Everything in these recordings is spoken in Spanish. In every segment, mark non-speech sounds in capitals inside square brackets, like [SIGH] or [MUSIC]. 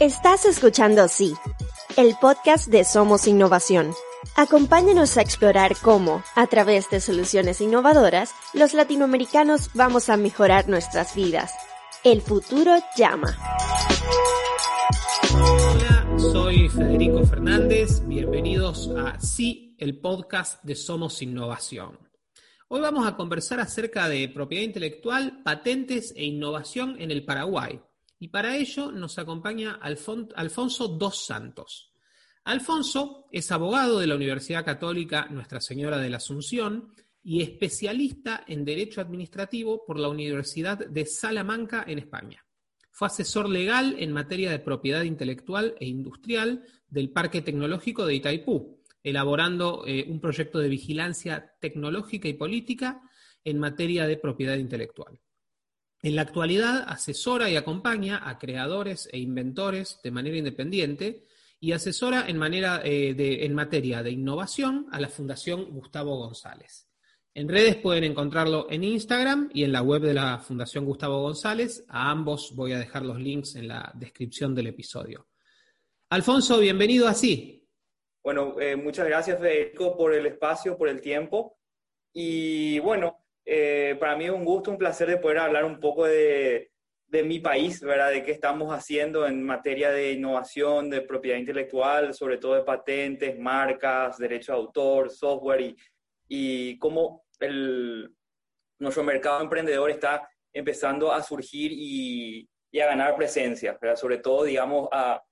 Estás escuchando Sí, el podcast de Somos Innovación. Acompáñanos a explorar cómo, a través de soluciones innovadoras, los latinoamericanos vamos a mejorar nuestras vidas. El futuro llama. Hola, soy Federico Fernández. Bienvenidos a Sí, el podcast de Somos Innovación. Hoy vamos a conversar acerca de propiedad intelectual, patentes e innovación en el Paraguay. Y para ello nos acompaña Alfonso Dos Santos. Alfonso es abogado de la Universidad Católica Nuestra Señora de la Asunción y especialista en Derecho Administrativo por la Universidad de Salamanca en España. Fue asesor legal en materia de propiedad intelectual e industrial del Parque Tecnológico de Itaipú, elaborando eh, un proyecto de vigilancia tecnológica y política en materia de propiedad intelectual. En la actualidad asesora y acompaña a creadores e inventores de manera independiente y asesora en, manera, eh, en materia de innovación a la Fundación Gustavo González. En redes pueden encontrarlo en Instagram y en la web de la Fundación Gustavo González. A ambos voy a dejar los links en la descripción del episodio. Alfonso, bienvenido así. Bueno, eh, muchas gracias Federico por el espacio, por el tiempo. Y bueno, eh, para mí es un gusto, un placer de poder hablar un poco de, de, mi país, ¿verdad? De qué estamos haciendo en materia de innovación, de propiedad intelectual, sobre todo de patentes, marcas, derecho de autor, software y, y cómo el, nuestro mercado emprendedor está empezando a surgir y, y a ganar presencia, ¿verdad? Sobre todo, digamos, a,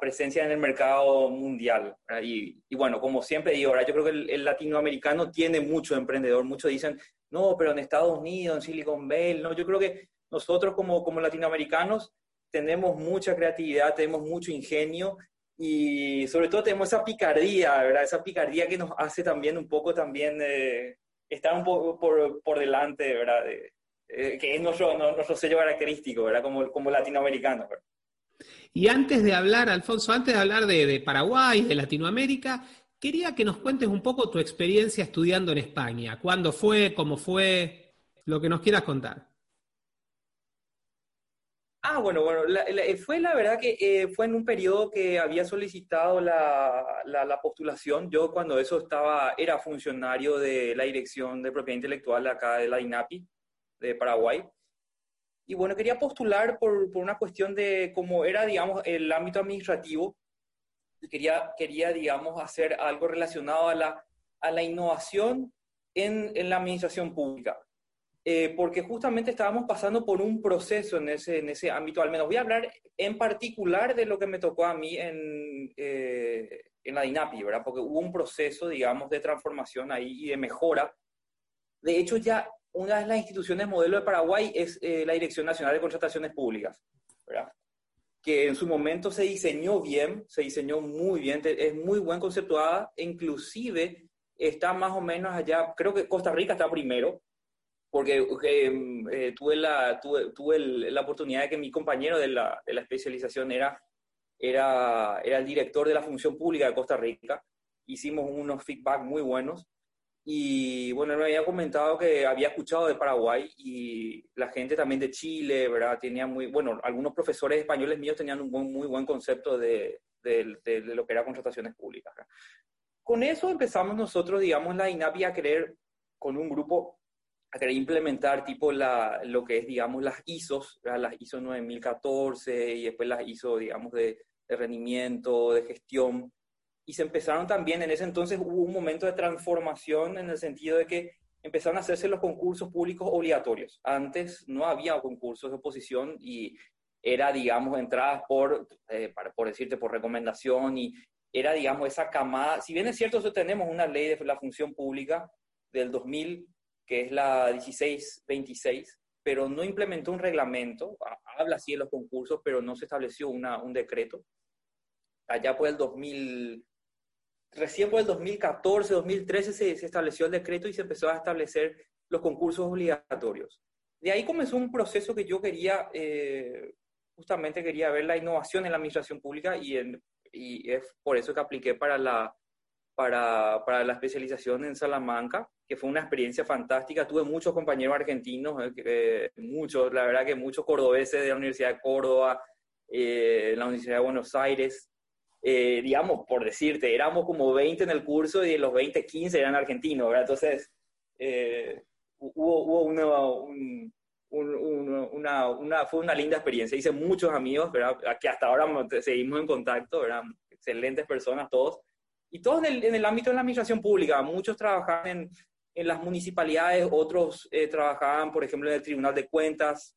presencia en el mercado mundial. Y, bueno, como siempre digo, ahora yo creo que el, latinoamericano tiene mucho emprendedor. Muchos dicen, no, pero en Estados Unidos, en Silicon Valley, no, yo creo que nosotros como, como latinoamericanos tenemos mucha creatividad, tenemos mucho ingenio y sobre todo tenemos esa picardía, ¿verdad? Esa picardía que nos hace también un poco también eh, estar un poco por, por delante, ¿verdad? Eh, que es nuestro, nuestro sello característico, ¿verdad? Como, como latinoamericanos. Y antes de hablar, Alfonso, antes de hablar de, Paraguay, de Latinoamérica, quería que nos cuentes un poco tu experiencia estudiando en España. ¿Cuándo fue? ¿Cómo fue? Lo que nos quieras contar. Ah, bueno, bueno, fue la verdad que eh, fue en un periodo que había solicitado la, la, postulación. Yo cuando eso estaba, era funcionario de la Dirección de Propiedad Intelectual acá de la INAPI, de Paraguay. Y bueno, quería postular por, por, una cuestión de cómo era, digamos, el ámbito administrativo. Quería, quería digamos, hacer algo relacionado a la, a la innovación en, en la administración pública. Eh, porque justamente estábamos pasando por un proceso en ese, en ese ámbito, al menos voy a hablar en particular de lo que me tocó a mí en, eh, en la DINAPI, ¿verdad? Porque hubo un proceso, digamos, de transformación ahí y de mejora. De hecho, ya una de las instituciones modelo de Paraguay es eh, la Dirección Nacional de Contrataciones Públicas, ¿verdad? que en su momento se diseñó bien, se diseñó muy bien, es muy buen conceptuada, inclusive está más o menos allá, creo que Costa Rica está primero, porque em, eh, tuve, la, tuve, tuve la oportunidad de que mi compañero de la, de la especialización era, era, era el director de la función pública de Costa Rica, hicimos unos feedback muy buenos, y bueno, me había comentado que había escuchado de Paraguay y la gente también de Chile, ¿verdad? Tenía muy, bueno, algunos profesores españoles míos tenían un muy buen concepto de, de, de, lo que era contrataciones públicas. Con eso empezamos nosotros, digamos, la INAPI a querer, con un grupo, a querer implementar tipo la, lo que es, digamos, las ISOs, las ISO 9014 y después las ISO, digamos, de, de rendimiento, de gestión y se empezaron también, en ese entonces hubo un momento de transformación en el sentido de que empezaron a hacerse los concursos públicos obligatorios. Antes no había concursos de oposición y era, digamos, entradas por, eh, por decirte, por recomendación y era, digamos, esa camada. Si bien es cierto, tenemos una ley de la función pública del 2000, que es la 1626, pero no implementó un reglamento, habla así de los concursos, pero no se estableció una, un decreto. Allá por el 2000, recién por el 2014, 2013 se, estableció el decreto y se empezó a establecer los concursos obligatorios. De ahí comenzó un proceso que yo quería, eh, justamente quería ver la innovación en la administración pública y, y es por eso que apliqué para la, para, para, la especialización en Salamanca, que fue una experiencia fantástica. Tuve muchos compañeros argentinos, eh, muchos, la verdad que muchos cordobeses de la Universidad de Córdoba, eh, en la Universidad de Buenos Aires. Eh, digamos, por decirte, éramos como 20 en el curso y de los 20, 15 eran argentinos, ¿verdad? Entonces, eh, hubo, hubo una, una, una, fue una linda experiencia. Hice muchos amigos, ¿verdad? Que hasta ahora seguimos en contacto, ¿verdad? Excelentes personas todos. Y todos en el, en el ámbito de la administración pública. Muchos trabajaban en, en las municipalidades, otros eh, trabajaban, por ejemplo, en el Tribunal de Cuentas,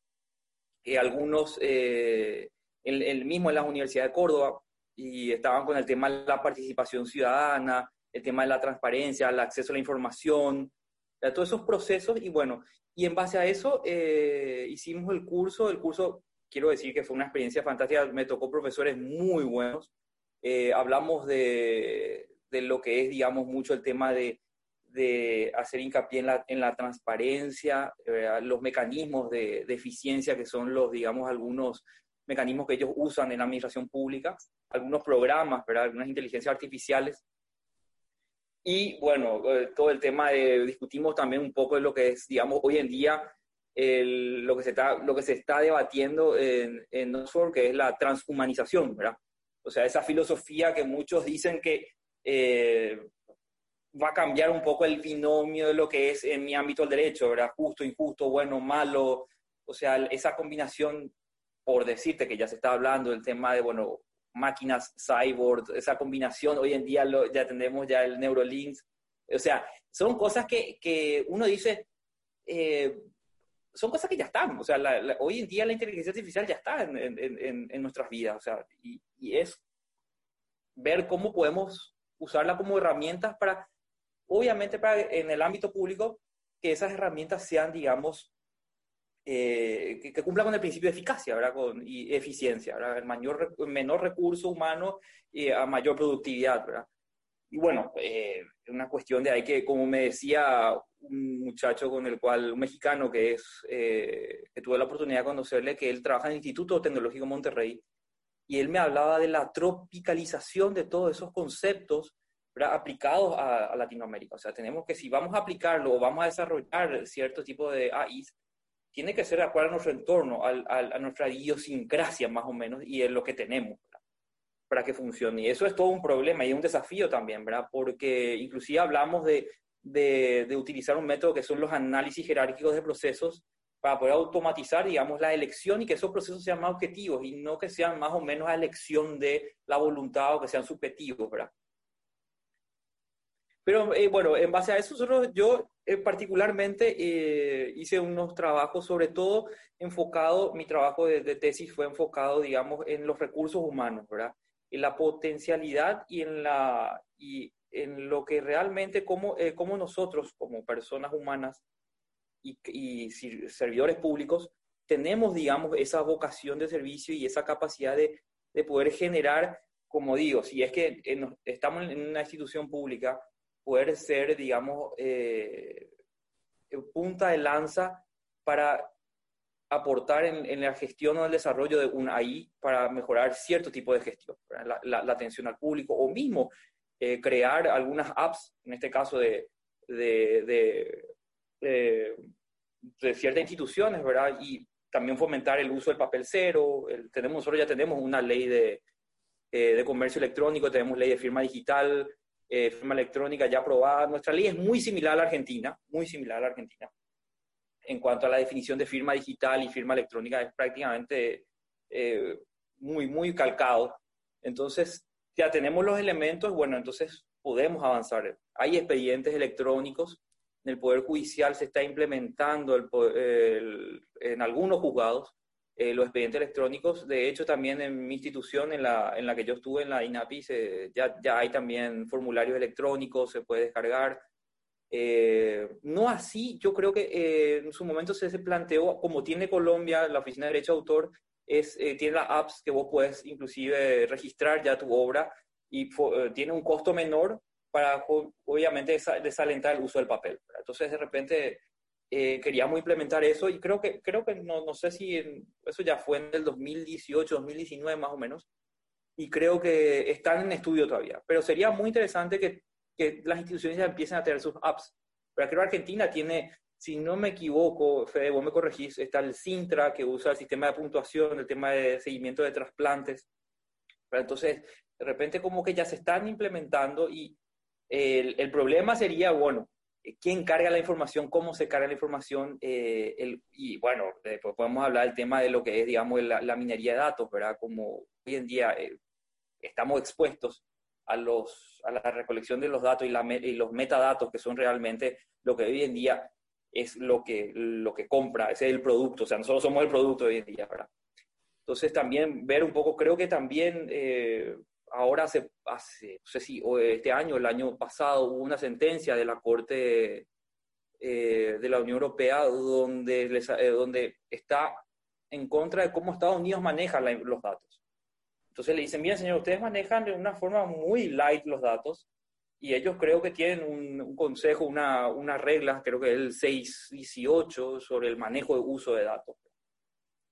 eh, algunos eh, el, mismo en la Universidad de Córdoba, y estaban con el tema de la participación ciudadana, el tema de la transparencia, el acceso a la información, todos esos procesos, y bueno, y en base a eso hicimos el curso, el curso, quiero decir que fue una experiencia fantástica, me tocó profesores muy buenos, hablamos de, de lo que es, digamos, mucho el tema de de hacer hincapié en la, en la transparencia, los mecanismos de, eficiencia que son los, digamos, algunos mecanismos que ellos usan en la administración pública, algunos programas, ¿verdad? algunas inteligencias artificiales. Y bueno, eh, todo el tema de, discutimos también un poco de lo que es, digamos, hoy en día lo, que se está, lo que se está debatiendo en, en Oxford, que es la transhumanización, ¿verdad? O sea, esa filosofía que muchos dicen que eh, va a cambiar un poco el binomio de lo que es en mi ámbito del derecho, ¿verdad? Justo, injusto, bueno, malo. O sea, esa combinación, por decirte que ya se está hablando del tema de, bueno, máquinas cyborg, esa combinación, hoy en día lo, ya tenemos ya el Neuralink. O sea, son cosas que, que uno dice, eh, son cosas que ya están. O sea, hoy en día la inteligencia artificial ya está en, en, en nuestras vidas. O sea, y, y es ver cómo podemos usarla como herramientas para Obviamente para, en el ámbito público, que esas herramientas sean, digamos, eh, que, cumplan con el principio de eficacia ¿verdad? Con, y eficiencia, ¿verdad? El mayor, menor recurso humano y a mayor productividad. ¿verdad? Y bueno, eh, una cuestión de ahí que, como me decía un muchacho con el cual, un mexicano que es, eh, que tuve la oportunidad de conocerle, que él trabaja en el Instituto Tecnológico Monterrey, y él me hablaba de la tropicalización de todos esos conceptos aplicados a, Latinoamérica. O sea, tenemos que, si vamos a aplicarlo o vamos a desarrollar cierto tipo de AIs, tiene que ser de acuerdo a nuestro entorno, a nuestra idiosincrasia más o menos, y en lo que tenemos para que funcione. Y eso es todo un problema y un desafío también, ¿verdad? Porque inclusive hablamos de, de, de utilizar un método que son los análisis jerárquicos de procesos para poder automatizar, digamos, la elección y que esos procesos sean más objetivos y no que sean más o menos a elección de la voluntad o que sean subjetivos, ¿verdad? Pero eh, bueno, en base a eso, yo eh, particularmente eh, hice unos trabajos, sobre todo enfocado, mi trabajo de, tesis fue enfocado, digamos, en los recursos humanos, ¿verdad? En la potencialidad y en, la, y en lo que realmente, como, como nosotros, como personas humanas y, y, servidores públicos, tenemos, digamos, esa vocación de servicio y esa capacidad de, de poder generar, como digo, si es que estamos en una institución pública, poder ser, digamos, eh, punta de lanza para aportar en, la gestión o el desarrollo de un AI para mejorar cierto tipo de gestión, la, atención al público o mismo eh, crear algunas apps, en este caso de, de, de, ciertas instituciones, ¿verdad? Y también fomentar el uso del papel cero. tenemos, nosotros ya tenemos una ley de, eh, de comercio electrónico, tenemos ley de firma digital, eh, firma electrónica ya aprobada. Nuestra ley es muy similar a la Argentina, muy similar a la Argentina. En cuanto a la definición de firma digital y firma electrónica, es prácticamente eh, muy, muy calcado. Entonces, ya tenemos los elementos, bueno, entonces podemos avanzar. Hay expedientes electrónicos, en el Poder Judicial se está implementando en algunos juzgados eh, los expedientes electrónicos. De hecho, también en mi institución, en la, en la que yo estuve, en la INAPI, ya, ya hay también formularios electrónicos, se puede descargar. Eh, no así, yo creo que eh, en su momento se, se, planteó, como tiene Colombia, la Oficina de Derecho de Autor, es, tiene las apps que vos puedes inclusive registrar ya tu obra y tiene un costo menor para, obviamente, desalentar el uso del papel. Entonces, de repente, eh, queríamos implementar eso y creo que, creo que no, no sé si eso ya fue en el 2018, 2019 más o menos, y creo que están en estudio todavía. Pero sería muy interesante que, que las instituciones ya empiecen a tener sus apps. Pero creo que Argentina tiene si no me equivoco, Fede, vos me corregís, está el Sintra que usa el sistema de puntuación, el tema de seguimiento de trasplantes. Pero entonces, de repente como que ya se están implementando y el, el problema sería, bueno, quién carga la información, cómo se carga la información, eh, el, y bueno, después podemos hablar del tema de lo que es, digamos, la, minería de datos, ¿verdad? Como hoy en día eh, estamos expuestos a, los, a la recolección de los datos y, la, y, los metadatos, que son realmente lo que hoy en día es lo que, lo que compra, ese es el producto, o sea, nosotros somos el producto hoy en día, ¿verdad? Entonces también ver un poco, creo que también eh, ahora hace, hace, no sé si este año, el año pasado, hubo una sentencia de la Corte eh, de la Unión Europea donde, eh, donde está en contra de cómo Estados Unidos maneja los datos. Entonces le dicen, bien señor, ustedes manejan de una forma muy light los datos y ellos creo que tienen un, consejo, una, una regla, creo que es el 618 sobre el manejo de uso de datos.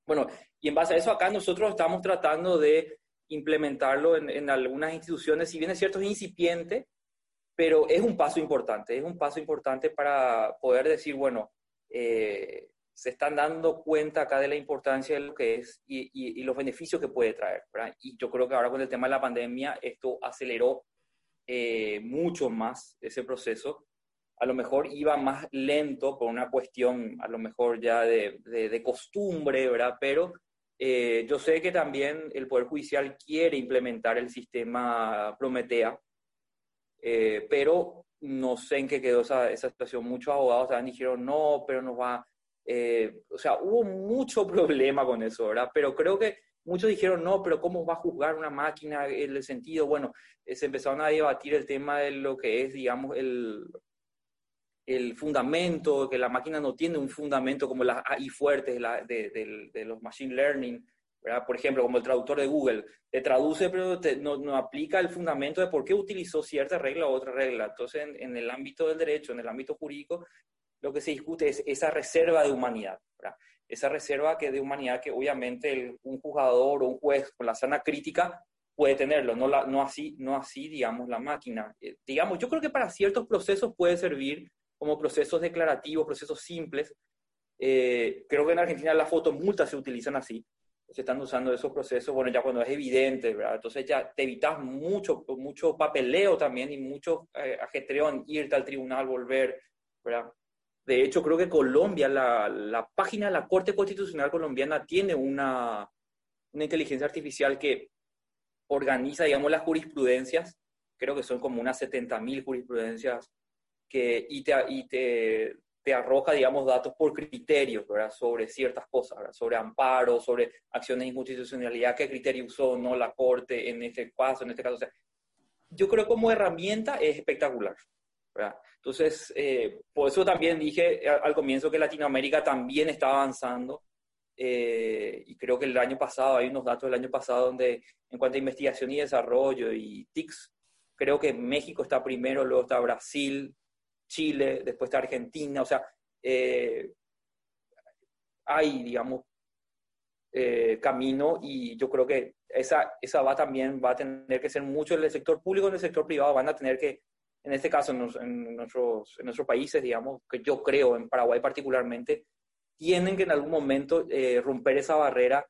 Bueno, y en base a eso acá nosotros estamos tratando de implementarlo en, algunas instituciones, si bien es cierto es incipiente, pero es un paso importante, es un paso importante para poder decir, bueno, eh, se están dando cuenta acá de la importancia de lo que es y, los beneficios que puede traer. Y yo creo que ahora con el tema de la pandemia esto aceleró eh, mucho más ese proceso. A lo mejor iba más lento por una cuestión, a lo mejor ya de, de, de costumbre, ¿verdad? Pero eh, yo sé que también el Poder Judicial quiere implementar el sistema Prometea, eh, pero no sé en qué quedó esa, esa situación. Muchos abogados también dijeron, no, pero nos va... Eh, o sea, hubo mucho [LAUGHS] problema con eso, ¿verdad? Pero creo que muchos dijeron, no, pero ¿cómo va a juzgar una máquina en el sentido? Bueno, se empezaron a debatir el tema de lo que es, digamos, el, el fundamento, que la máquina no tiene un fundamento como las AI fuertes de, de, los machine learning, ¿verdad? por ejemplo, como el traductor de Google, te traduce pero no, no, aplica el fundamento de por qué utilizó cierta regla u otra regla. Entonces, en, en, el ámbito del derecho, en el ámbito jurídico, lo que se discute es esa reserva de humanidad, ¿verdad? esa reserva que de humanidad que obviamente un juzgador o un juez con la sana crítica puede tenerlo, no, la, no, así, no así, digamos, la máquina. Eh, digamos, yo creo que para ciertos procesos puede servir como procesos declarativos, procesos simples. Eh, creo que en Argentina las fotomultas se utilizan así, se están usando esos procesos, bueno, ya cuando es evidente, ¿verdad? Entonces ya te evitas mucho, mucho papeleo también y mucho eh, ajetreo en irte al tribunal, volver, ¿verdad? De hecho, creo que Colombia, la, la página de la Corte Constitucional colombiana tiene una, una inteligencia artificial que organiza, digamos, las jurisprudencias, creo que son como unas 70.000 jurisprudencias que, y, te, y te, te, arroja, digamos, datos por criterios, ¿verdad? Sobre ciertas cosas, ¿verdad? Sobre amparo, sobre acciones de inconstitucionalidad, qué criterio usó no la Corte en este caso, en este caso. O sea, yo creo como herramienta es espectacular, ¿verdad? Entonces, eh, por eso también dije al comienzo que Latinoamérica también está avanzando. Eh, y creo que el año pasado, hay unos datos del año pasado donde en cuanto a investigación y desarrollo y TICS, creo que México está primero, luego está Brasil, Chile, después está Argentina, o sea, eh, hay, digamos, eh, camino y yo creo que esa, esa va también, va a tener que ser mucho en el sector público, en el sector privado, van a tener que, en este caso, en, nuestros, en nuestros países, digamos, que yo creo, en Paraguay particularmente, tienen que en algún momento eh, romper esa barrera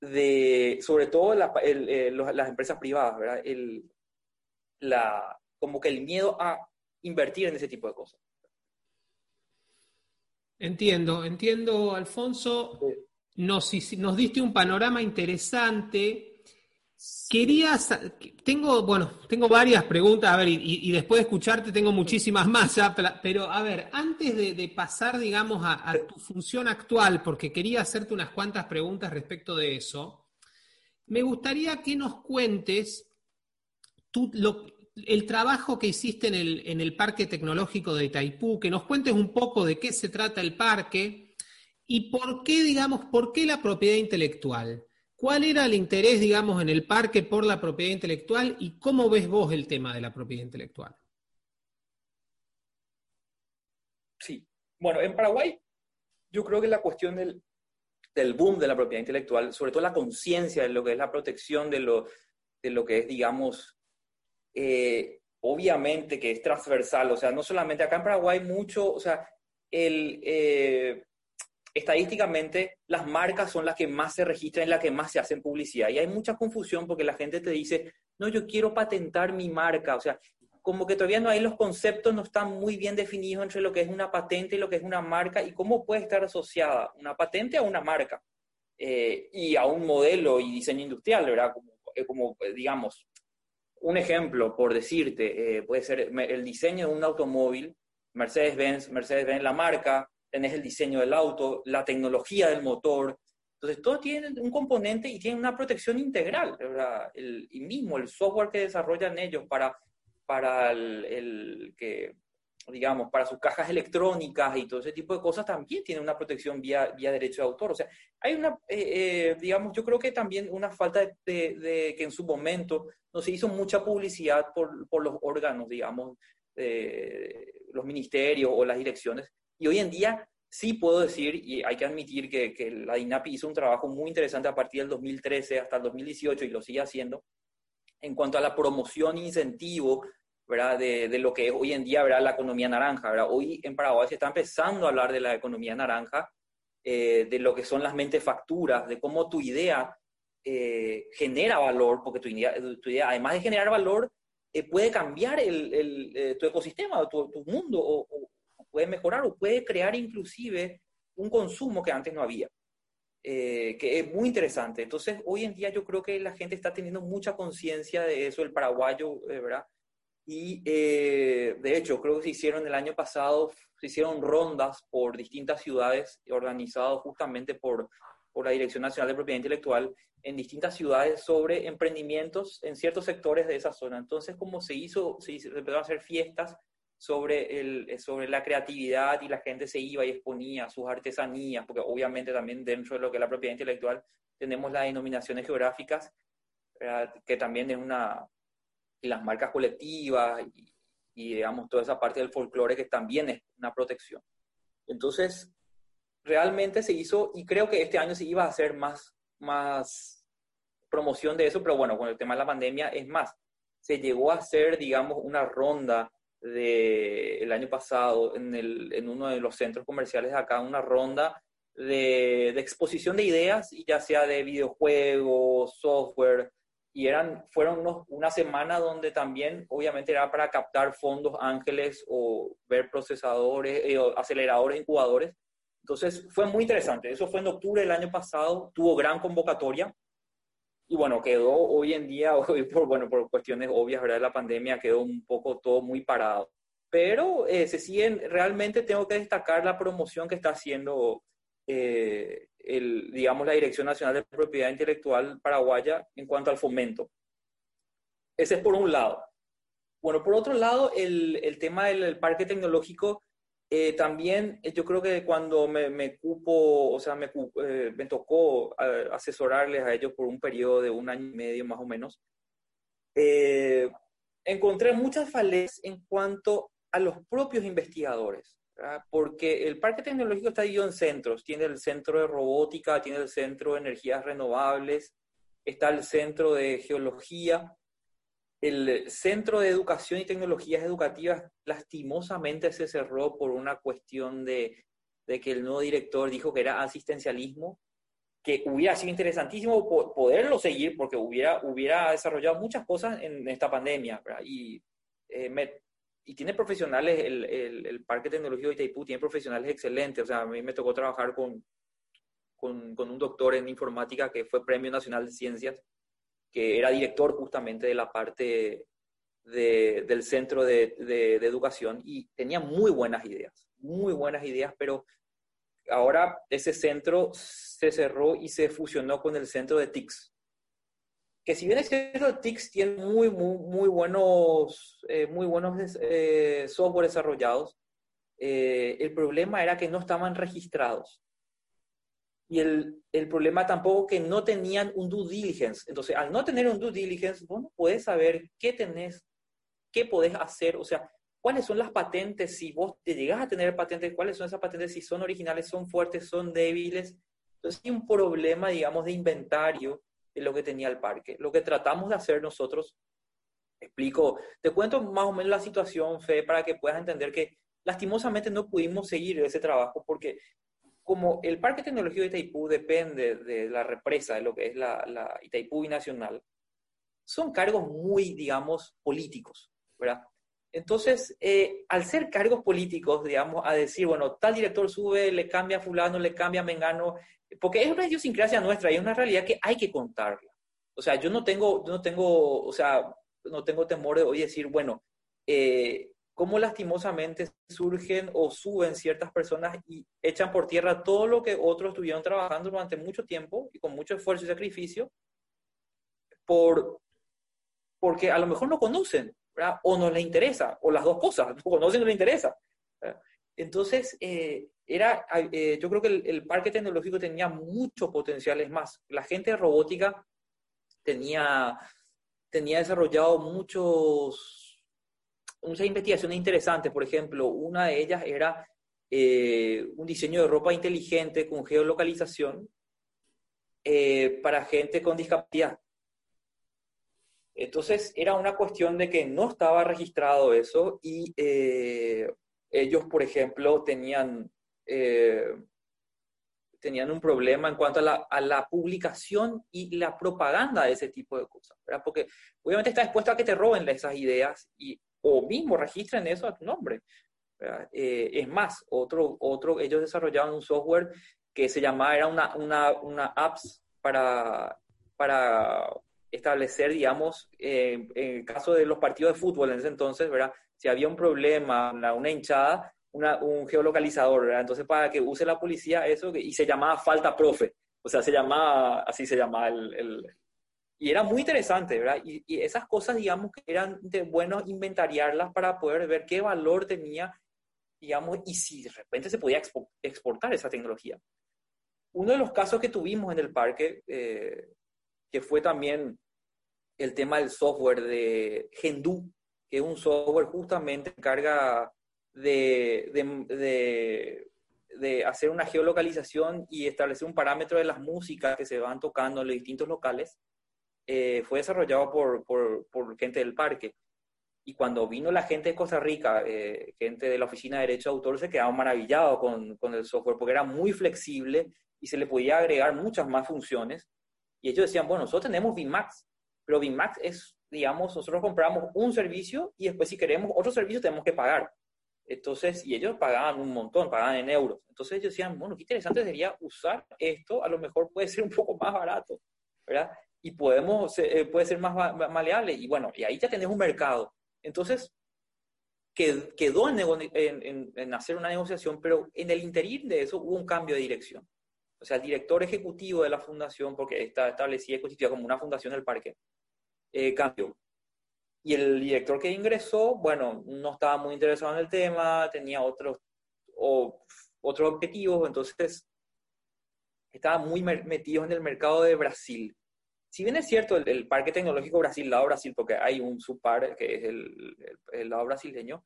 de, sobre todo las empresas privadas, ¿verdad? El, la, como que el miedo a invertir en ese tipo de cosas. Entiendo, entiendo, Alfonso. Nos, nos diste un panorama interesante. Quería, tengo, bueno, tengo varias preguntas, a ver, y, después de escucharte tengo muchísimas más, pero a ver, antes de, pasar, digamos, a, tu función actual, porque quería hacerte unas cuantas preguntas respecto de eso, me gustaría que nos cuentes tú, lo, el trabajo que hiciste en el, en el Parque Tecnológico de Itaipú, que nos cuentes un poco de qué se trata el parque y por qué, digamos, por qué la propiedad intelectual. ¿Cuál era el interés, digamos, en el parque por la propiedad intelectual y cómo ves vos el tema de la propiedad intelectual? Sí, bueno, en Paraguay yo creo que la cuestión del, del boom de la propiedad intelectual, sobre todo la conciencia de lo que es la protección de lo, de lo que es, digamos, eh, obviamente que es transversal, o sea, no solamente acá en Paraguay mucho, o sea, eh, estadísticamente las marcas son las que más se registran las que más se hacen publicidad. Y hay mucha confusión porque la gente te dice, no, yo quiero patentar mi marca. O sea, como que todavía no hay los conceptos, no están muy bien definidos entre lo que es una patente y lo que es una marca y cómo puede estar asociada una patente a una marca eh, y a un modelo y diseño industrial, ¿verdad? Como, como digamos, un ejemplo, por decirte, puede ser el diseño de un automóvil, Mercedes-Benz, Mercedes-Benz la marca, tenés el diseño del auto, la tecnología del motor. Entonces, todo tiene un componente y tiene una protección integral. El, y mismo el software que desarrollan ellos para, para el, que, digamos, para sus cajas electrónicas y todo ese tipo de cosas también tiene una protección vía, vía derecho de autor. O sea, hay una, eh, eh, digamos, yo creo que también una falta de, de, que en su momento no se hizo mucha publicidad por, por los órganos, digamos, los ministerios o las direcciones y hoy en día sí puedo decir, y hay que admitir que, que la DINAPI hizo un trabajo muy interesante a partir del 2013 hasta el 2018 y lo sigue haciendo, en cuanto a la promoción e incentivo ¿verdad? De, de, lo que es hoy en día ¿verdad? la economía naranja. ¿verdad? Hoy en Paraguay se está empezando a hablar de la economía naranja, eh, de lo que son las mentefacturas, de cómo tu idea eh, genera valor, porque tu idea, tu idea, además de generar valor, eh, puede cambiar el, el, tu ecosistema, tu, tu mundo, o, puede mejorar o puede crear inclusive un consumo que antes no había, eh, que es muy interesante. Entonces, hoy en día yo creo que la gente está teniendo mucha conciencia de eso, el paraguayo, eh, ¿verdad? Y eh, de hecho, creo que se hicieron el año pasado, se hicieron rondas por distintas ciudades organizadas justamente por, por la Dirección Nacional de Propiedad Intelectual en distintas ciudades sobre emprendimientos en ciertos sectores de esa zona. Entonces, como se hizo, se, hizo, se empezaron a hacer fiestas sobre, el, sobre la creatividad y la gente se iba y exponía sus artesanías, porque obviamente también dentro de lo que es la propiedad intelectual tenemos las denominaciones geográficas, que también es una, y las marcas colectivas y, y, digamos toda esa parte del folclore que también es una protección. Entonces, realmente se hizo, y creo que este año se iba a hacer más, más promoción de eso, pero bueno, con el tema de la pandemia es más, se llegó a hacer, digamos, una ronda de, el año pasado en, el, en uno de los centros comerciales de acá, una ronda de, de, exposición de ideas, ya sea de videojuegos, software, y eran, fueron unos, una semana donde también obviamente era para captar fondos ángeles o ver procesadores, eh, aceleradores, incubadores. Entonces fue muy interesante. Eso fue en octubre del año pasado, tuvo gran convocatoria y bueno, quedó hoy en día, [LAUGHS] hoy por, bueno, por cuestiones obvias ¿verdad? de la pandemia, quedó un poco todo muy parado. Pero eh, se siguen, realmente tengo que destacar la promoción que está haciendo, eh, el, digamos, la Dirección Nacional de Propiedad Intelectual paraguaya en cuanto al fomento. Ese es por un lado. Bueno, por otro lado, el, el tema del parque tecnológico eh, también eh, yo creo que cuando me, me cupo, o sea, me, eh, me tocó asesorarles a ellos por un periodo de un año y medio más o menos, encontré muchas falencias en cuanto a los propios investigadores, porque el parque tecnológico está dividido en centros, tiene el centro de robótica, tiene el centro de energías renovables, está el centro de geología, el Centro de Educación y Tecnologías Educativas lastimosamente se cerró por una cuestión de, que el nuevo director dijo que era asistencialismo, que hubiera sido interesantísimo poderlo seguir porque hubiera, hubiera desarrollado muchas cosas en esta pandemia. Y, eh, y tiene profesionales, el, el, Parque Tecnológico de Itaipú tiene profesionales excelentes. O sea, a mí me tocó trabajar con, con, con un doctor en informática que fue Premio Nacional de Ciencias que era director justamente de la parte de, del centro de, de, educación y tenía muy buenas ideas, muy buenas ideas, pero ahora ese centro se cerró y se fusionó con el centro de TICS. Que si bien centro de TICS tiene muy, muy, muy buenos, eh, muy buenos eh, software desarrollados, eh, el problema era que no estaban registrados y el, el, problema tampoco que no tenían un due diligence. Entonces, al no tener un due diligence, vos no puedes saber qué tenés, qué podés hacer, o sea, cuáles son las patentes, si vos te llegas a tener patentes, cuáles son esas patentes, si son originales, son fuertes, son débiles. Entonces, hay un problema, digamos, de inventario de lo que tenía el parque. Lo que tratamos de hacer nosotros, explico, te cuento más o menos la situación, Fe, para que puedas entender que lastimosamente no pudimos seguir ese trabajo porque como el Parque Tecnológico de Itaipú depende de la represa, de lo que es la, la Itaipú Binacional, son cargos muy, digamos, políticos, ¿verdad? Entonces, eh, al ser cargos políticos, digamos, a decir, bueno, tal director sube, le cambia a fulano, le cambia a mengano, porque es una idiosincrasia nuestra y es una realidad que hay que contarla. O sea, yo no tengo, no tengo, o sea, no tengo temor de hoy decir, bueno, eh, cómo lastimosamente surgen o suben ciertas personas y echan por tierra todo lo que otros estuvieron trabajando durante mucho tiempo y con mucho esfuerzo y sacrificio, por, porque a lo mejor no conocen, o no les interesa, o las dos cosas, [LAUGHS] no conocen no les interesa. Entonces, eh, era, eh, yo creo que el, el, parque tecnológico tenía muchos potenciales más. La gente de robótica tenía, tenía desarrollado muchos, muchas investigaciones interesantes. Por ejemplo, una de ellas era eh, un diseño de ropa inteligente con geolocalización para gente con discapacidad. Entonces era una cuestión de que no estaba registrado eso y eh, ellos, por ejemplo, tenían, eh, tenían un problema en cuanto a la, a la, publicación y la propaganda de ese tipo de cosas, ¿verdad? Porque obviamente está expuesto a que te roben esas ideas y, o mismo registren eso a tu nombre. Eh, es más, otro, otro, ellos desarrollaron un software que se llamaba, era una, una, una apps para, para establecer, digamos, eh, en el caso de los partidos de fútbol en ese entonces, ¿verdad? Si había un problema, una, hinchada, un geolocalizador, ¿verdad? Entonces, para que use la policía eso, y se llamaba falta profe, o sea, se llamaba, así se llamaba el... el y era muy interesante, ¿verdad? Y, y, esas cosas, digamos, que eran de bueno inventariarlas para poder ver qué valor tenía, digamos, y si de repente se podía exportar esa tecnología. Uno de los casos que tuvimos en el parque, eh, que fue también el tema del software de Gendu, que es un software justamente que encarga de, de, de, hacer una geolocalización y establecer un parámetro de las músicas que se van tocando en los distintos locales, eh, fue desarrollado por, por, por, gente del parque. Y cuando vino la gente de Costa Rica, eh, gente de la Oficina de Derecho de Autor, se quedaron maravillados con, con el software porque era muy flexible y se le podía agregar muchas más funciones. Y ellos decían, bueno, nosotros tenemos VMAX, pero BIMAX es, digamos, nosotros compramos un servicio y después si queremos otro servicio tenemos que pagar. Entonces, y ellos pagaban un montón, pagaban en euros. Entonces ellos decían, bueno, qué interesante sería usar esto, a lo mejor puede ser un poco más barato, ¿verdad? Y podemos, eh, puede ser más maleable. Y bueno, y ahí ya tenés un mercado. Entonces, quedó en, en, en, hacer una negociación, pero en el interior de eso hubo un cambio de dirección. O sea, el director ejecutivo de la fundación, porque está establecida y constituida como una fundación del parque, eh, cambió. Y el director que ingresó, bueno, no estaba muy interesado en el tema, tenía otros, o, otros objetivos, entonces estaba muy metido en el mercado de Brasil. Si bien es cierto, el, Parque Tecnológico Brasil, lado Brasil, porque hay un subpar que es el, el, lado brasileño,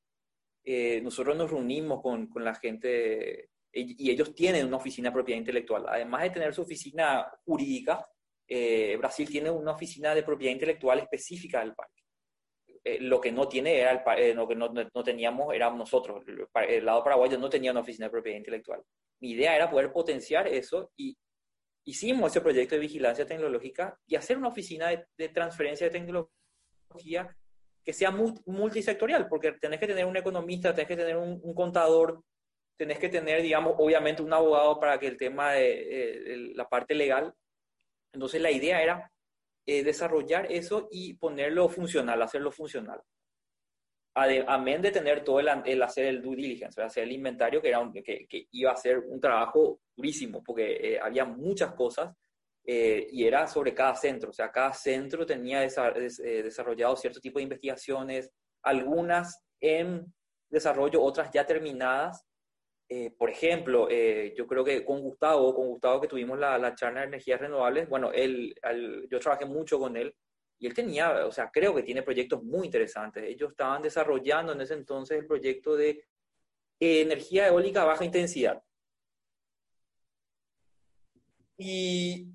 eh, nosotros nos reunimos con, con la gente y ellos tienen una oficina de propiedad intelectual. Además de tener su oficina jurídica, eh, Brasil tiene una oficina de propiedad intelectual específica del parque. Eh, lo que no tiene era el, eh, lo que no, no, teníamos éramos nosotros. El, lado paraguayo no tenía una oficina de propiedad intelectual. Mi idea era poder potenciar eso y hicimos ese proyecto de vigilancia tecnológica y hacer una oficina de, transferencia de tecnología que sea multisectorial, porque tenés que tener un economista, tenés que tener un, contador, tenés que tener, digamos, obviamente un abogado para que el tema de la parte legal entonces la idea era eh, desarrollar eso y ponerlo funcional, hacerlo funcional. Amén de tener todo el, hacer el due diligence, hacer el inventario, que, era que, iba a ser un trabajo durísimo, porque eh, había muchas cosas eh, y era sobre cada centro. O sea, cada centro tenía desarrollado cierto tipo de investigaciones, algunas en desarrollo, otras ya terminadas, eh, por ejemplo, eh, yo creo que con Gustavo, con Gustavo que tuvimos la, la charla de energías renovables, bueno, él, yo trabajé mucho con él y él tenía, o sea, creo que tiene proyectos muy interesantes. Ellos estaban desarrollando en ese entonces el proyecto de energía eólica a baja intensidad. Y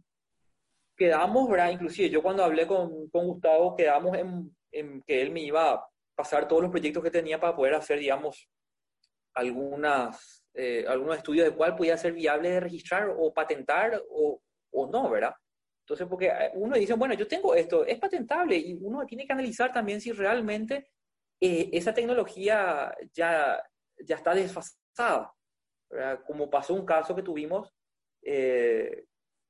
quedamos, ¿verdad? Inclusive yo cuando hablé con, con Gustavo, quedamos en, en que él me iba a pasar todos los proyectos que tenía para poder hacer, digamos, algunas, eh, algunos estudios de cuál podía ser viable de registrar o patentar o, o no, ¿verdad? Entonces, porque eh, uno dice, bueno, yo tengo esto, es patentable y uno tiene que analizar también si realmente eh, esa tecnología ya, ya está desfasada. Como pasó un caso que tuvimos, eh,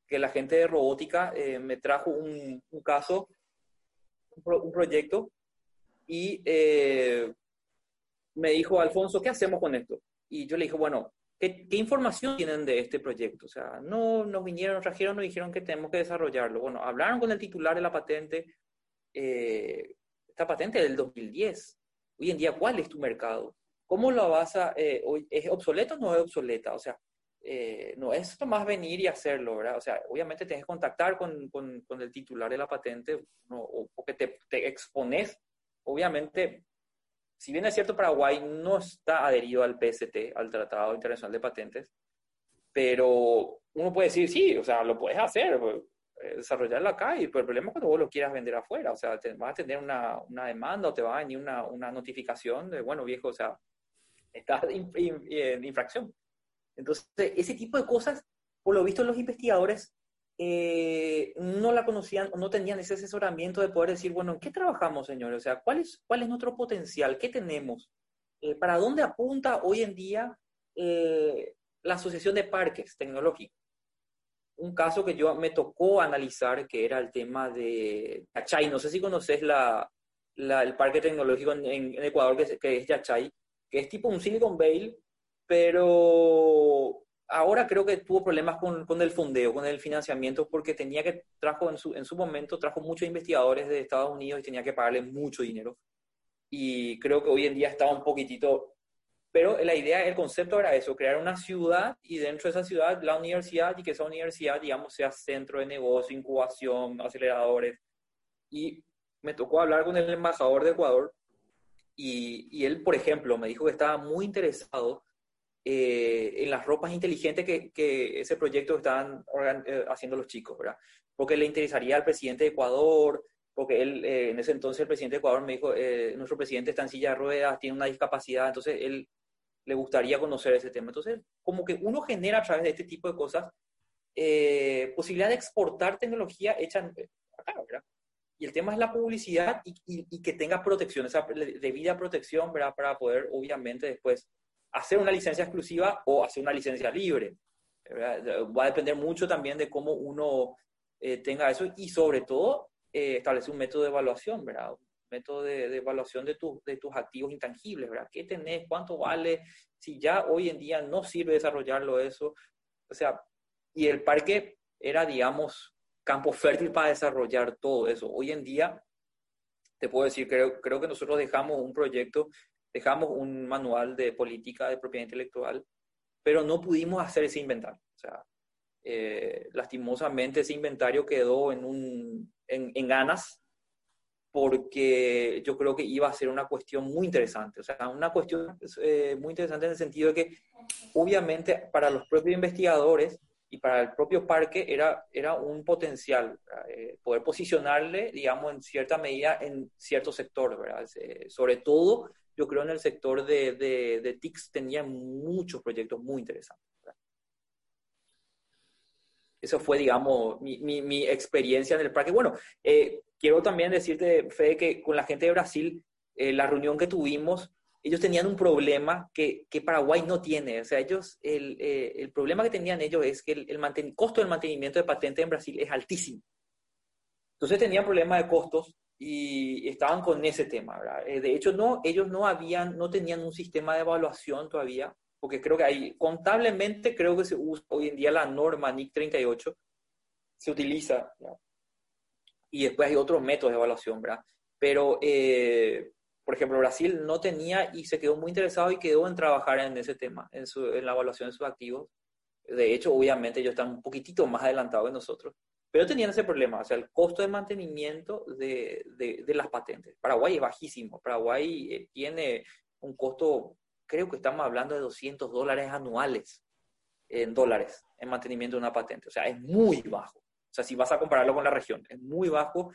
que la gente de robótica me trajo un, un caso, un, proyecto, y me dijo, Alfonso, ¿qué hacemos con esto? Y yo le dije, bueno, ¿Qué, información tienen de este proyecto? O sea, no nos vinieron, nos trajeron, nos dijeron que tenemos que desarrollarlo. Bueno, hablaron con el titular de la patente. Eh, esta patente del 2010. Hoy en día, ¿cuál es tu mercado? ¿Cómo lo vas a... Eh, ¿Es obsoleto o no es obsoleta? O sea, eh, no es más venir y hacerlo, ¿verdad? O sea, obviamente tienes que contactar con, con, con el titular de la patente no, o porque te, te expones. Obviamente, si bien es cierto, Paraguay no está adherido al PST, al Tratado Internacional de Patentes, pero uno puede decir, sí, o sea, lo puedes hacer, pues, eh, desarrollarlo acá, y el problema es cuando vos lo quieras vender afuera, o sea, te, vas a tener una, una, demanda o te va a venir una, una notificación de, bueno, viejo, o sea, estás en infracción. Entonces, ese tipo de cosas, por lo visto, los investigadores eh, no la conocían no tenían ese asesoramiento de poder decir, bueno, ¿en qué trabajamos, señores? O sea, ¿cuál es, cuál es nuestro potencial? ¿Qué tenemos? Eh, ¿Para dónde apunta hoy en día eh, la Asociación de Parques Tecnológicos? Un caso que yo me tocó analizar, que era el tema de Yachay. No sé si conoces la, el parque tecnológico en, Ecuador, que es, que es Yachay, que es tipo un Silicon Valley, pero ahora creo que tuvo problemas con, con, el fondeo, con el financiamiento, porque tenía que, trajo en su, en su momento, trajo muchos investigadores de Estados Unidos y tenía que pagarle mucho dinero. Y creo que hoy en día está un poquitito, pero la idea, el concepto era eso, crear una ciudad y dentro de esa ciudad la universidad y que esa universidad, digamos, sea centro de negocio, incubación, aceleradores. Y me tocó hablar con el embajador de Ecuador y, y él, por ejemplo, me dijo que estaba muy interesado eh, en las ropas inteligentes que, que ese proyecto estaban eh, haciendo los chicos, ¿verdad? Porque le interesaría al presidente de Ecuador, porque él, eh, en ese entonces el presidente de Ecuador me dijo, nuestro presidente está en silla de ruedas, tiene una discapacidad, entonces él le gustaría conocer ese tema. Entonces, como que uno genera a través de este tipo de cosas posibilidad de exportar tecnología hecha acá, ¿verdad? Y el tema es la publicidad y, y, que tenga protección, esa debida protección, ¿verdad? Para poder, obviamente, después hacer una licencia exclusiva o hacer una licencia libre. Va a depender mucho también de cómo uno eh, tenga eso y sobre todo eh, establecer un método de evaluación, ¿verdad? Un método de, evaluación de, de tus activos intangibles, ¿verdad? ¿Qué tenés? ¿Cuánto vale? Si ya hoy en día no sirve desarrollarlo eso. O sea, y el parque era, digamos, campo fértil para desarrollar todo eso. Hoy en día, te puedo decir, creo, creo que nosotros dejamos un proyecto dejamos un manual de política de propiedad intelectual, pero no pudimos hacer ese inventario. O sea, eh, lastimosamente ese inventario quedó en, un, en, ganas porque yo creo que iba a ser una cuestión muy interesante, o sea, una cuestión eh, muy interesante en el sentido de que obviamente para los propios investigadores y para el propio parque era, era un potencial eh, poder posicionarle, digamos, en cierta medida en cierto sector, ¿verdad? sobre todo yo creo en el sector de, de, TICS tenía muchos proyectos muy interesantes. Eso fue, digamos, mi, mi, experiencia en el parque. Bueno, eh, quiero también decirte, Fede, que con la gente de Brasil, eh, la reunión que tuvimos, ellos tenían un problema que, que Paraguay no tiene. O sea, ellos, el, eh, el problema que tenían ellos es que el, el costo del mantenimiento de patente en Brasil es altísimo. Entonces tenían problemas de costos y estaban con ese tema, ¿verdad? Eh, de hecho, no, ellos no habían, no tenían un sistema de evaluación todavía, porque creo que hay, contablemente creo que se usa hoy en día la norma NIC 38, se utiliza, y después hay otros métodos de evaluación, ¿verdad? Pero, eh, por ejemplo, Brasil no tenía y se quedó muy interesado y quedó en trabajar en ese tema, en, su, en la evaluación de sus activos. De hecho, obviamente ellos están un poquitito más adelantados que nosotros. Pero tenían ese problema, o sea, el costo de mantenimiento de, de, las patentes. Paraguay es bajísimo. Paraguay eh, tiene un costo, creo que estamos hablando de 200 dólares anuales en dólares en mantenimiento de una patente. O sea, es muy bajo. O sea, si vas a compararlo con la región, es muy bajo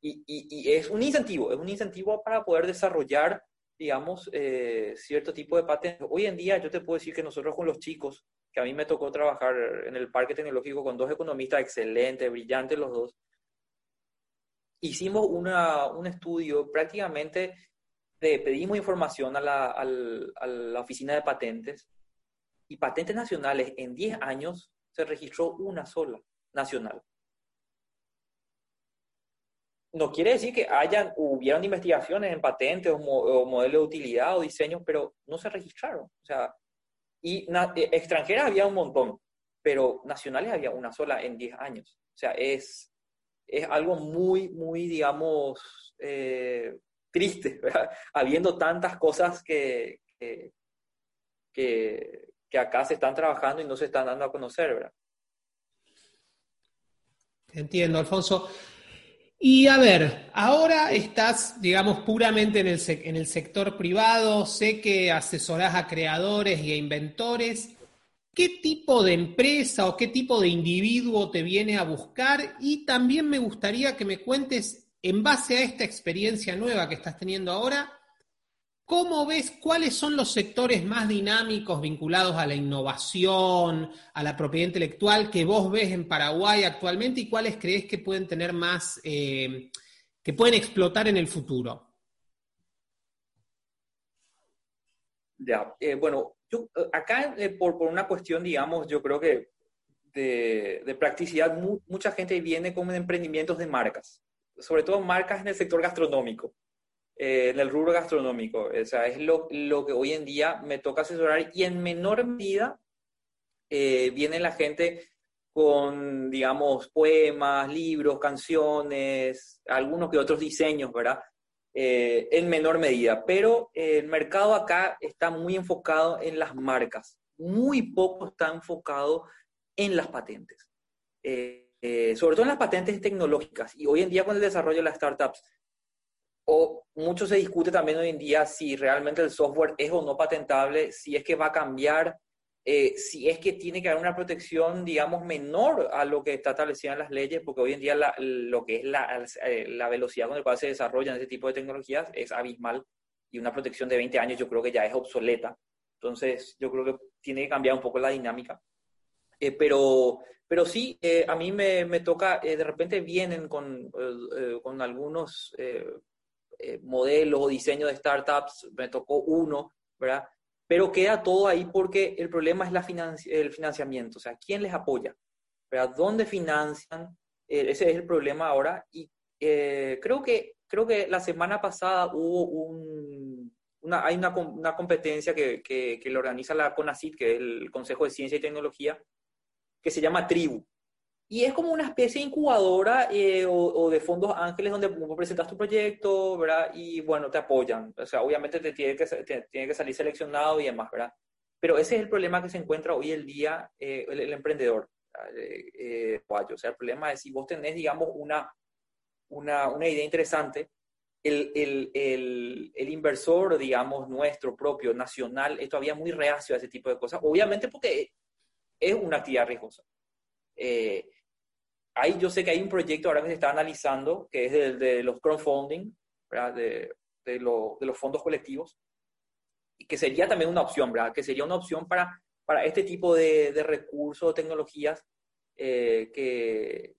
y, y, y es un incentivo, es un incentivo para poder desarrollar digamos, eh, cierto tipo de patentes. Hoy en día yo te puedo decir que nosotros con los chicos, que a mí me tocó trabajar en el parque tecnológico con dos economistas excelentes, brillantes los dos, hicimos un estudio prácticamente, de, pedimos información a la, oficina de patentes y patentes nacionales en 10 años se registró una sola nacional no quiere decir que hayan, hubieran investigaciones en patentes o, modelos de utilidad o diseños, pero no se registraron. O sea, y eh, extranjeras había un montón, pero nacionales había una sola en 10 años. O sea, es, es algo muy, muy, digamos, eh, triste, [LAUGHS] ¿verdad? habiendo tantas cosas que, que, que, acá se están trabajando y no se están dando a conocer, ¿verdad? Entiendo, Alfonso. Y a ver, ahora estás, digamos, puramente en el, en el sector privado, sé que asesorás a creadores y a inventores. ¿Qué tipo de empresa o qué tipo de individuo te viene a buscar? Y también me gustaría que me cuentes, en base a esta experiencia nueva que estás teniendo ahora, ¿Cómo ves cuáles son los sectores más dinámicos vinculados a la innovación, a la propiedad intelectual que vos ves en Paraguay actualmente y cuáles crees que pueden tener más, eh, que pueden explotar en el futuro? Ya, eh, bueno, eh, acá por, una cuestión, digamos, yo creo que de, practicidad, mucha gente viene con emprendimientos de marcas, sobre todo marcas en el sector gastronómico. Eh, en el rubro gastronómico. O sea, es lo, lo, que hoy en día me toca asesorar y en menor medida eh, viene la gente con, digamos, poemas, libros, canciones, algunos que otros diseños, ¿verdad? Eh, en menor medida. Pero el mercado acá está muy enfocado en las marcas, muy poco está enfocado en las patentes. sobre todo en las patentes tecnológicas. Y hoy en día con el desarrollo de las startups, o mucho se discute también hoy en día si realmente el software es o no patentable, si es que va a cambiar, eh, si es que tiene que haber una protección, digamos, menor a lo que está establecido en las leyes, porque hoy en día lo que es la, eh, la, velocidad con la cual se desarrollan ese tipo de tecnologías es abismal y una protección de 20 años yo creo que ya es obsoleta. Entonces, yo creo que tiene que cambiar un poco la dinámica. Eh, pero, pero sí, a mí me, me toca, de repente vienen con, con algunos eh, modelos o diseño de startups, me tocó uno, ¿verdad? Pero queda todo ahí porque el problema es la el financiamiento, o sea, ¿quién les apoya? ¿verdad? ¿Dónde financian? Eh, ese es el problema ahora y eh, creo, que, creo que la semana pasada hubo un, una, hay una, una competencia que, que, que, lo organiza la CONACIT, que es el Consejo de Ciencia y Tecnología, que se llama Tribu. Y es como una especie de incubadora eh, o, de fondos ángeles donde presentas tu proyecto, ¿verdad? Y bueno, te apoyan. O sea, obviamente te tiene que, tiene que salir seleccionado y demás, ¿verdad? Pero ese es el problema que se encuentra hoy el día eh, el, emprendedor. Eh, o sea, el problema es si vos tenés, digamos, una, una, una idea interesante, el, el, el, el, inversor, digamos, nuestro propio, nacional, es todavía muy reacio a ese tipo de cosas, obviamente porque es una actividad riesgosa. Eh, ahí yo sé que hay un proyecto ahora que se está analizando, que es el de los crowdfunding, De, de, los fondos colectivos, y que sería también una opción, ¿verdad? Que sería una opción para, para este tipo de, de recursos, tecnologías eh, que,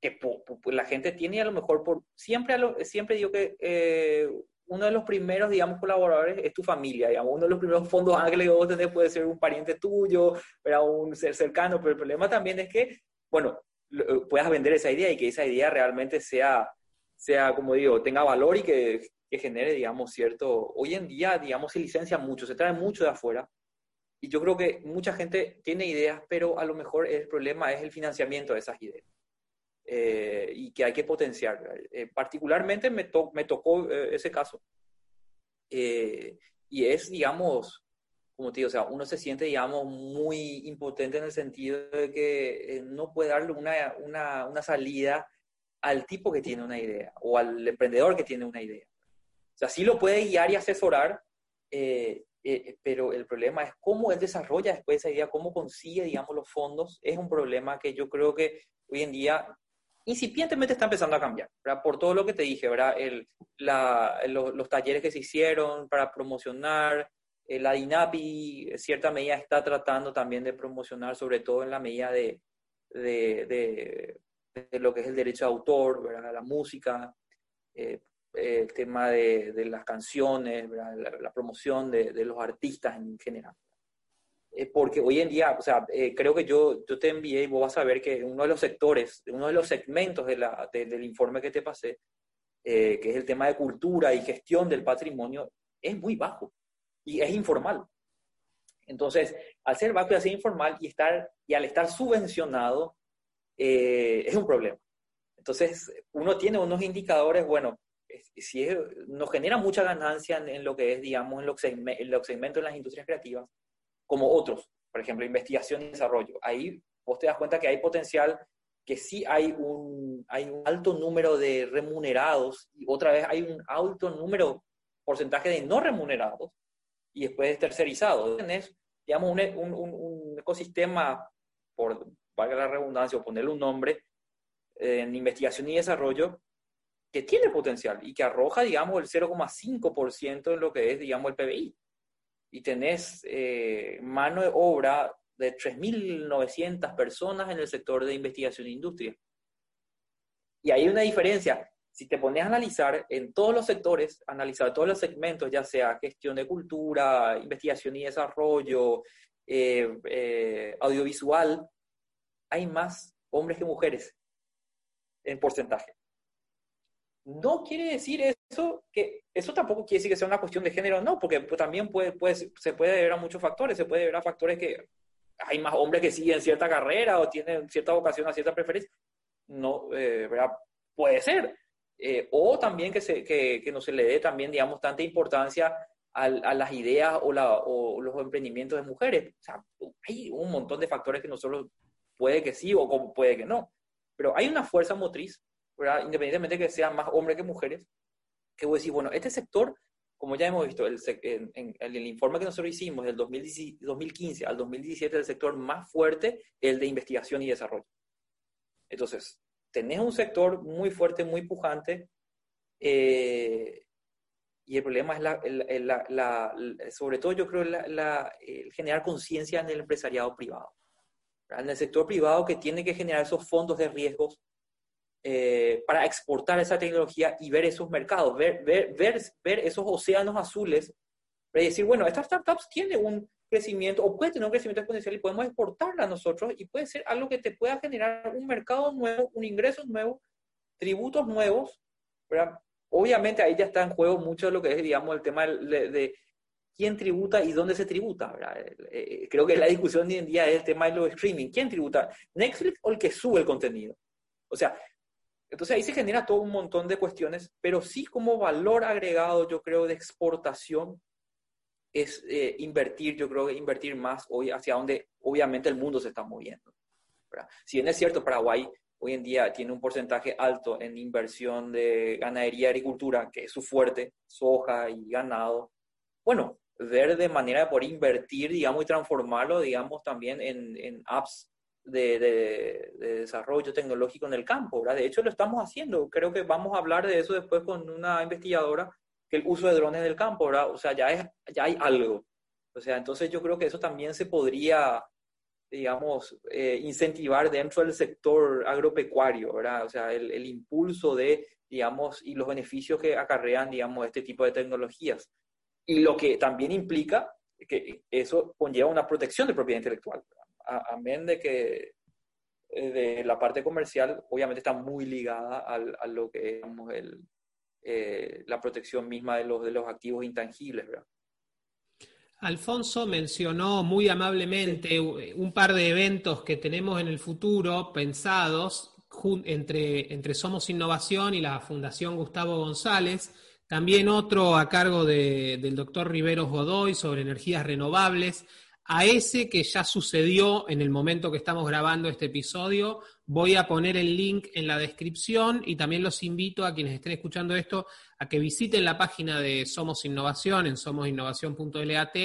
que la gente tiene a lo mejor por... Siempre, siempre digo que eh, uno de los primeros, digamos, colaboradores es tu familia, digamos, uno de los primeros fondos ángeles que vos tenés puede ser un pariente tuyo, pero un ser cercano, pero el problema también es que, bueno, puedas vender esa idea y que esa idea realmente sea, sea como digo, tenga valor y que, que genere, digamos, cierto... Hoy en día, digamos, se licencia mucho, se trae mucho de afuera. Y yo creo que mucha gente tiene ideas, pero a lo mejor el problema es el financiamiento de esas ideas. Eh, y que hay que potenciar. Eh, particularmente me, me tocó ese caso. y es, digamos, como te digo, o sea, uno se siente, digamos, muy impotente en el sentido de que eh, no puede darle una, una, una, salida al tipo que tiene una idea o al emprendedor que tiene una idea. O sea, sí lo puede guiar y asesorar, eh, eh, pero el problema es cómo él desarrolla después esa idea, cómo consigue, digamos, los fondos. Es un problema que yo creo que hoy en día incipientemente está empezando a cambiar, ¿verdad? Por todo lo que te dije, ¿verdad? El, la, los, talleres que se hicieron para promocionar, la DINAPI en cierta medida está tratando también de promocionar, sobre todo en la medida de, de, de, lo que es el derecho de autor, ¿verdad? La música, eh, el tema de, las canciones, la, la, promoción de, los artistas en general. Eh, porque hoy en día, o sea, eh, creo que yo, yo te envié y vos vas a ver que uno de los sectores, uno de los segmentos de la, del informe que te pasé, eh, que es el tema de cultura y gestión del patrimonio, es muy bajo y es informal. Entonces, al ser bajo y informal y, estar, y al estar subvencionado, es un problema. Entonces, uno tiene unos indicadores, bueno, si nos genera mucha ganancia en, lo que es, digamos, en los, en los segmentos de las industrias creativas, como otros, por ejemplo, investigación y desarrollo. Ahí vos te das cuenta que hay potencial, que sí hay un, hay un alto número de remunerados y otra vez hay un alto número, porcentaje de no remunerados y después tercerizados. Tenés, digamos, un, un, un, ecosistema, por valga la redundancia o ponerle un nombre, en investigación y desarrollo que tiene potencial y que arroja, digamos, el 0,5% en lo que es, digamos, el PBI y tenés eh, mano de obra de 3.900 personas en el sector de investigación e industria. Y hay una diferencia. Si te pones a analizar en todos los sectores, analizar todos los segmentos, ya sea gestión de cultura, investigación y desarrollo, eh, eh, audiovisual, hay más hombres que mujeres en porcentaje. No quiere decir eso que eso tampoco quiere decir que sea una cuestión de género, no, porque pues, también puede, se puede ver a muchos factores, se puede ver a factores que hay más hombres que siguen cierta carrera o tienen cierta vocación a cierta preferencia. No, eh, ¿verdad? Puede ser. Eh, o también que, se, que, que, no se le dé también, digamos, tanta importancia a, a las ideas o, la, o, los emprendimientos de mujeres. O sea, hay un montón de factores que nosotros puede que sí o puede que no. Pero hay una fuerza motriz independientemente de que sean más hombres que mujeres, que voy a decir, bueno, este sector, como ya hemos visto el, en, el informe que nosotros hicimos del 2015 al 2017, el sector más fuerte es el de investigación y desarrollo. Entonces, tenés un sector muy fuerte, muy pujante, eh, y el problema es la, sobre todo yo creo el generar conciencia en el empresariado privado. En el sector privado que tiene que generar esos fondos de riesgos eh, para exportar esa tecnología y ver esos mercados, ver, ver, ver, esos océanos azules, para decir, bueno, estas startups tienen un crecimiento o puede tener un crecimiento exponencial y podemos exportarla nosotros y puede ser algo que te pueda generar un mercado nuevo, un ingreso nuevo, tributos nuevos, Obviamente ahí ya está en juego mucho de lo que es, digamos, el tema de, quién tributa y dónde se tributa. Eh, eh, creo que la discusión de hoy en día es el tema de los streaming. ¿Quién tributa? ¿Netflix o el que sube el contenido? O sea, entonces ahí se genera todo un montón de cuestiones, pero sí como valor agregado, yo creo, de exportación es eh, invertir, yo creo que invertir más hoy hacia donde obviamente el mundo se está moviendo. Si bien es cierto, Paraguay hoy en día tiene un porcentaje alto en inversión de ganadería y agricultura, que es su fuerte, soja y ganado, bueno, ver de manera por invertir, digamos, y transformarlo, digamos, también en, en apps de, desarrollo tecnológico en el campo. ¿verdad? De hecho, lo estamos haciendo. Creo que vamos a hablar de eso después con una investigadora, que el uso de drones en el campo, ¿verdad? O sea, ya, es, ya hay algo. O sea, entonces yo creo que eso también se podría, digamos, eh, incentivar dentro del sector agropecuario, ¿verdad? O sea, el, el impulso de, digamos, y los beneficios que acarrean, digamos, este tipo de tecnologías. Y lo que también implica que eso conlleva una protección de propiedad intelectual. amén de que eh, de la parte comercial, obviamente está muy ligada a, lo que es el, eh, la protección misma de los, de los activos intangibles. ¿verdad? Alfonso mencionó muy amablemente un par de eventos que tenemos en el futuro pensados entre, entre Somos Innovación y la Fundación Gustavo González. También otro a cargo del doctor Riveros Godoy sobre energías renovables a ese que ya sucedió en el momento que estamos grabando este episodio, voy a poner el link en la descripción y también los invito a quienes estén escuchando esto a que visiten la página de Somos Innovación en somosinnovación.lat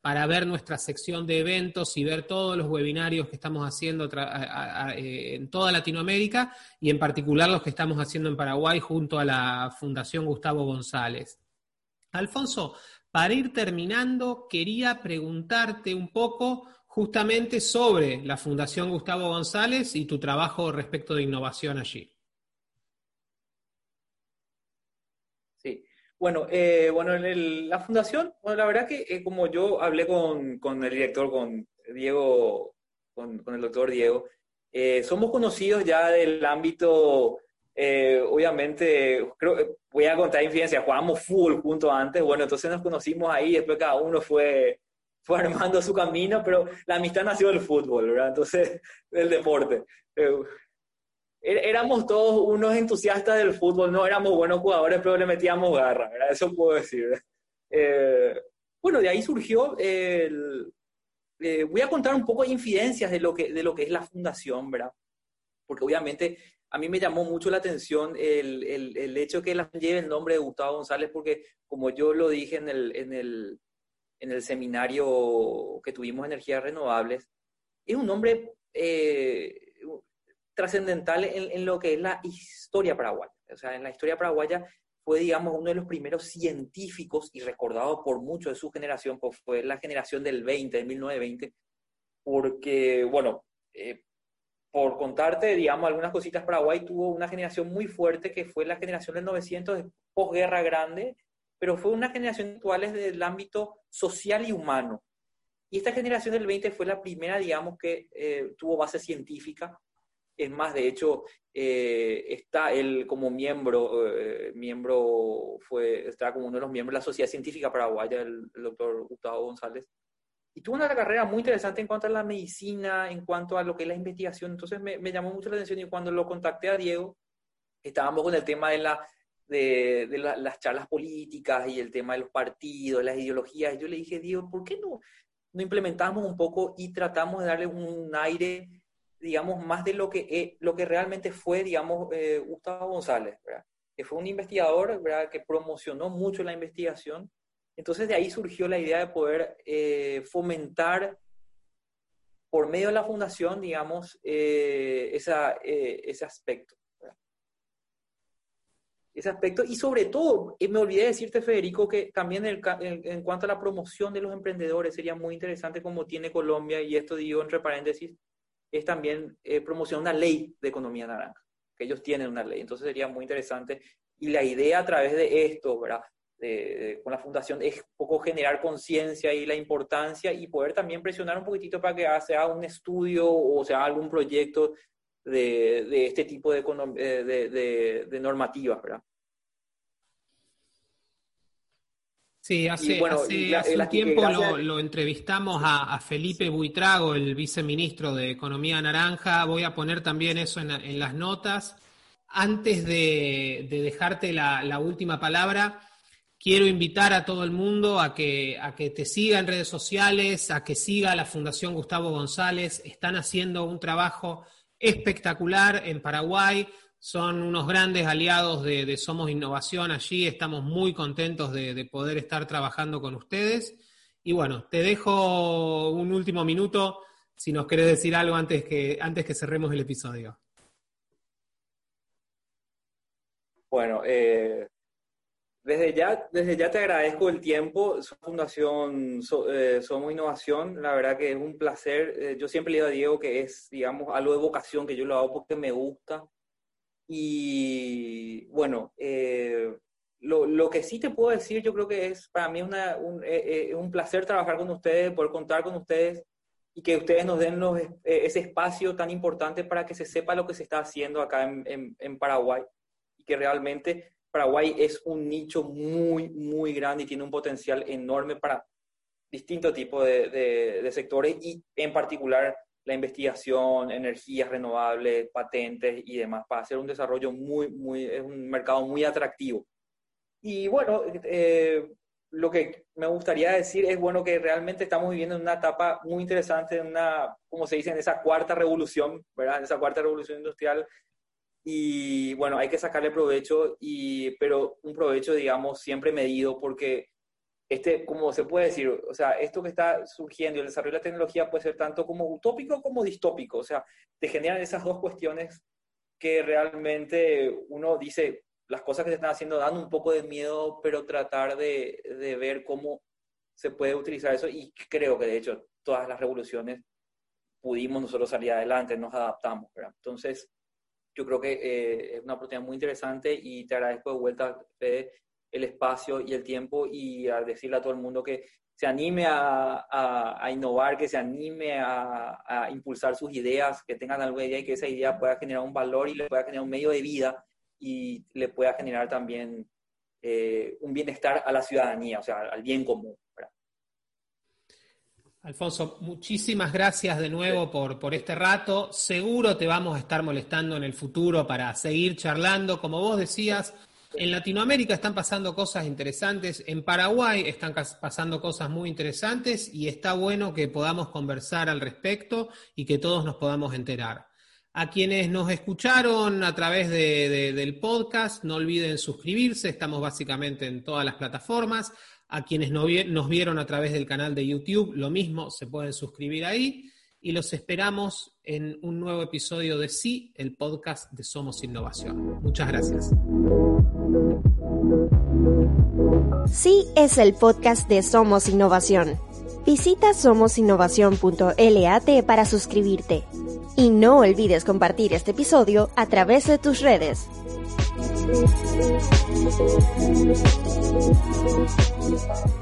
para ver nuestra sección de eventos y ver todos los webinarios que estamos haciendo eh, en toda Latinoamérica y en particular los que estamos haciendo en Paraguay junto a la Fundación Gustavo González. Alfonso, para ir terminando, quería preguntarte un poco justamente sobre la Fundación Gustavo González y tu trabajo respecto de innovación allí. Bueno, eh, bueno, en la fundación, bueno, la verdad que eh, como yo hablé con, con, el director, con Diego, con el doctor Diego, eh, somos conocidos ya del ámbito, obviamente, creo voy a contar infidencia, jugábamos fútbol juntos antes, bueno, entonces nos conocimos ahí, después cada uno fue, fue [LAUGHS] armando su camino, pero la amistad nació del fútbol, ¿verdad? Entonces, [LAUGHS] del deporte éramos todos unos entusiastas del fútbol, no éramos buenos jugadores, pero le metíamos garra, ¿verdad? Eso puedo decir. Eh, bueno, de ahí surgió el... Eh, voy a contar un poco de infidencias de lo, que, de lo que es la fundación, ¿verdad? Porque obviamente a mí me llamó mucho la atención el, el, el hecho que la lleve el nombre de Gustavo González, porque como yo lo dije en el, en el, en el seminario que tuvimos Energías Renovables, es un nombre... Eh, trascendental en, lo que es la historia paraguaya. O sea, en la historia paraguaya fue, digamos, uno de los primeros científicos y recordado por mucho de su generación, pues fue la generación del 20, de 1920, porque, bueno, eh, por contarte, digamos, algunas cositas, Paraguay tuvo una generación muy fuerte que fue la generación del 900, de posguerra grande, pero fue una generación actual del ámbito social y humano. Y esta generación del 20 fue la primera, digamos, que eh, tuvo base científica es más, de hecho, eh, está él como miembro, eh, miembro fue, está como uno de los miembros de la Sociedad Científica Paraguaya, el, doctor Gustavo González. Y tuvo una carrera muy interesante en cuanto a la medicina, en cuanto a lo que es la investigación. Entonces me, me llamó mucho la atención y cuando lo contacté a Diego, estábamos con el tema de, la, de, de las charlas políticas y el tema de los partidos, las ideologías. Y yo le dije, Diego, ¿por qué no, no implementamos un poco y tratamos de darle un aire digamos, más de lo que, eh, lo que realmente fue, digamos, eh, Gustavo González, ¿verdad? que fue un investigador ¿verdad? que promocionó mucho la investigación. Entonces de ahí surgió la idea de poder eh, fomentar por medio de la fundación, digamos, esa, ese aspecto. Ese aspecto. Y sobre todo, me olvidé decirte, Federico, que también en, en cuanto a la promoción de los emprendedores sería muy interesante como tiene Colombia, y esto digo entre paréntesis, es también eh, promocionar una ley de economía naranja, que ellos tienen una ley. Entonces sería muy interesante. Y la idea a través de esto, ¿verdad? Con la fundación es un poco generar conciencia y la importancia y poder también presionar un poquitito para que sea un estudio o sea algún proyecto de, de este tipo de, eh, de, normativas, ¿verdad? Sí, hace, un tiempo lo, entrevistamos a, Felipe Buitrago, el viceministro de Economía Naranja. Voy a poner también eso en, las notas. Antes de, dejarte la, última palabra, quiero invitar a todo el mundo a que, te siga en redes sociales, a que siga la Fundación Gustavo González. Están haciendo un trabajo espectacular en Paraguay son unos grandes aliados de, Somos Innovación allí, estamos muy contentos de, poder estar trabajando con ustedes. Y bueno, te dejo un último minuto si nos querés decir algo antes que, antes que cerremos el episodio. Bueno, eh, desde, ya, desde ya te agradezco el tiempo. Fundación eh, Somos Innovación, la verdad que es un placer. Eh, yo siempre le digo a Diego que es, digamos, algo de vocación que yo lo hago porque me gusta y bueno, eh, lo, lo, que sí te puedo decir, yo creo que es para mí una, un, eh, eh, un, placer trabajar con ustedes, poder contar con ustedes y que ustedes nos den los, ese espacio tan importante para que se sepa lo que se está haciendo acá en, en, Paraguay y que realmente Paraguay es un nicho muy, muy grande y tiene un potencial enorme para distintos tipos de, de, de sectores y en particular la investigación, energías renovables, patentes y demás, para hacer un desarrollo muy, muy, es un mercado muy atractivo. Y bueno, eh, lo que me gustaría decir es, bueno, que realmente estamos viviendo en una etapa muy interesante, en una, como se dice, en esa cuarta revolución, ¿verdad? En esa cuarta revolución industrial. Y bueno, hay que sacarle provecho, y, pero un provecho, digamos, siempre medido, porque este, como se puede decir, o sea, esto que está surgiendo y el desarrollo de la tecnología puede ser tanto como utópico como distópico, o sea, te generan esas dos cuestiones que realmente uno dice, las cosas que se están haciendo dan un poco de miedo, pero tratar de, de ver cómo se puede utilizar eso y creo que de hecho todas las revoluciones pudimos nosotros salir adelante, nos adaptamos, ¿verdad? Entonces, yo creo que eh, es una oportunidad muy interesante y te agradezco de vuelta, Fede, el espacio y el tiempo y a decirle a todo el mundo que se anime a, a, innovar, que se anime a, a, impulsar sus ideas, que tengan alguna idea y que esa idea pueda generar un valor y le pueda generar un medio de vida y le pueda generar también eh, un bienestar a la ciudadanía, o sea, al bien común. Alfonso, muchísimas gracias de nuevo por, por este rato. Seguro te vamos a estar molestando en el futuro para seguir charlando. Como vos decías, en Latinoamérica están pasando cosas interesantes, en Paraguay están pasando cosas muy interesantes y está bueno que podamos conversar al respecto y que todos nos podamos enterar. A quienes nos escucharon a través del podcast, no olviden suscribirse, estamos básicamente en todas las plataformas. A quienes nos vieron a través del canal de YouTube, lo mismo, se pueden suscribir ahí. Y los esperamos en un nuevo episodio de Sí, el podcast de Somos Innovación. Muchas gracias. Sí es el podcast de Somos Innovación. Visita somosinnovación.lat para suscribirte. Y no olvides compartir este episodio a través de tus redes. Thank you.